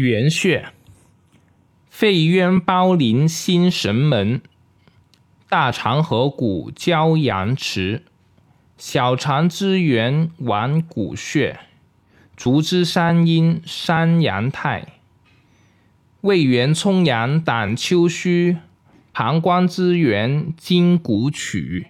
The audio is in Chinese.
元穴：肺渊包临心神门，大肠合谷交阳池，小肠支缘脘谷穴，足之三阴三阳太，胃元冲阳胆丘虚，膀胱之源筋骨曲。